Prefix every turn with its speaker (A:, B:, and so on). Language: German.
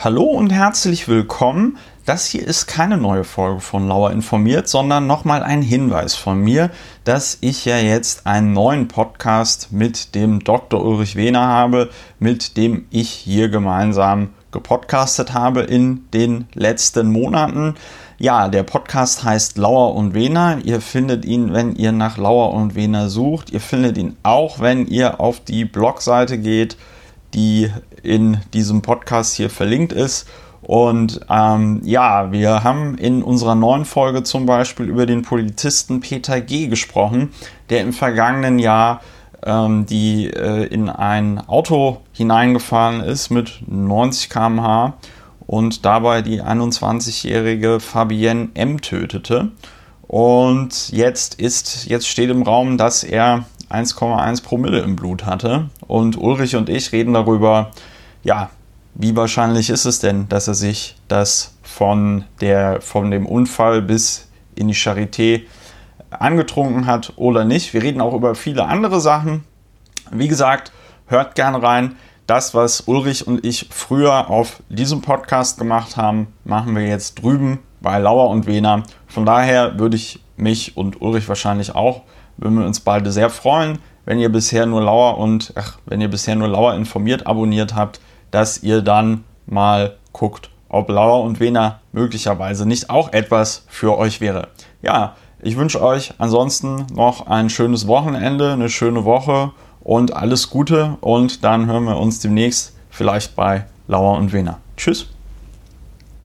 A: Hallo und herzlich willkommen. Das hier ist keine neue Folge von Lauer informiert, sondern nochmal ein Hinweis von mir, dass ich ja jetzt einen neuen Podcast mit dem Dr. Ulrich Wehner habe, mit dem ich hier gemeinsam gepodcastet habe in den letzten Monaten. Ja, der Podcast heißt Lauer und Wehner. Ihr findet ihn, wenn ihr nach Lauer und Wehner sucht. Ihr findet ihn auch, wenn ihr auf die Blogseite geht die in diesem Podcast hier verlinkt ist. Und ähm, ja, wir haben in unserer neuen Folge zum Beispiel über den Polizisten Peter G. gesprochen, der im vergangenen Jahr ähm, die äh, in ein Auto hineingefahren ist mit 90 km/h und dabei die 21-jährige Fabienne M. tötete. Und jetzt ist, jetzt steht im Raum, dass er 1,1 Promille im Blut hatte. Und Ulrich und ich reden darüber, ja, wie wahrscheinlich ist es denn, dass er sich das von, der, von dem Unfall bis in die Charité angetrunken hat oder nicht. Wir reden auch über viele andere Sachen. Wie gesagt, hört gerne rein. Das, was Ulrich und ich früher auf diesem Podcast gemacht haben, machen wir jetzt drüben bei Lauer und Wehner. Von daher würde ich mich und Ulrich wahrscheinlich auch würden wir uns beide sehr freuen, wenn ihr bisher nur Lauer und ach, wenn ihr bisher nur Lauer informiert abonniert habt, dass ihr dann mal guckt, ob Lauer und Wena möglicherweise nicht auch etwas für euch wäre. Ja, ich wünsche euch ansonsten noch ein schönes Wochenende, eine schöne Woche und alles Gute und dann hören wir uns demnächst vielleicht bei Lauer und Wena. Tschüss.